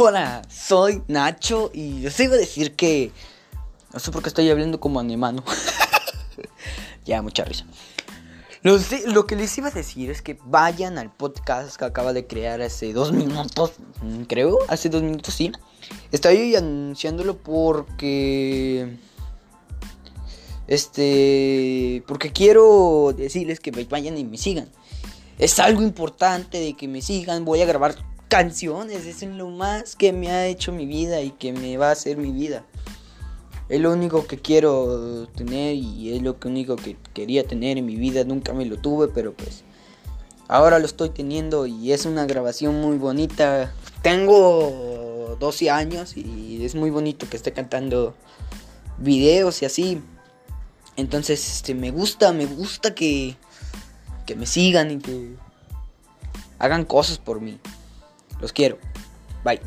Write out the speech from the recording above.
Hola, soy Nacho y les iba a decir que... No sé por qué estoy hablando como anemano. ya, mucha risa. Lo, lo, que les iba a decir es que vayan al podcast que acaba de crear hace dos minutos, mm, creo, hace dos minutos, sí. Estoy anunciándolo porque... Este... Porque quiero decirles que vayan y me sigan. Es algo importante de que me sigan. Voy a grabar canciones, es lo más que me ha hecho mi vida y que me va a hacer mi vida. Es lo único que quiero tener y es lo único que quería tener en mi vida. Nunca me lo tuve, pero pues ahora lo estoy teniendo y es una grabación muy bonita. Tengo 12 años y es muy bonito que esté cantando videos y así. Entonces, este me gusta, me gusta que que me sigan y que hagan cosas por mí. Los quiero. Bye.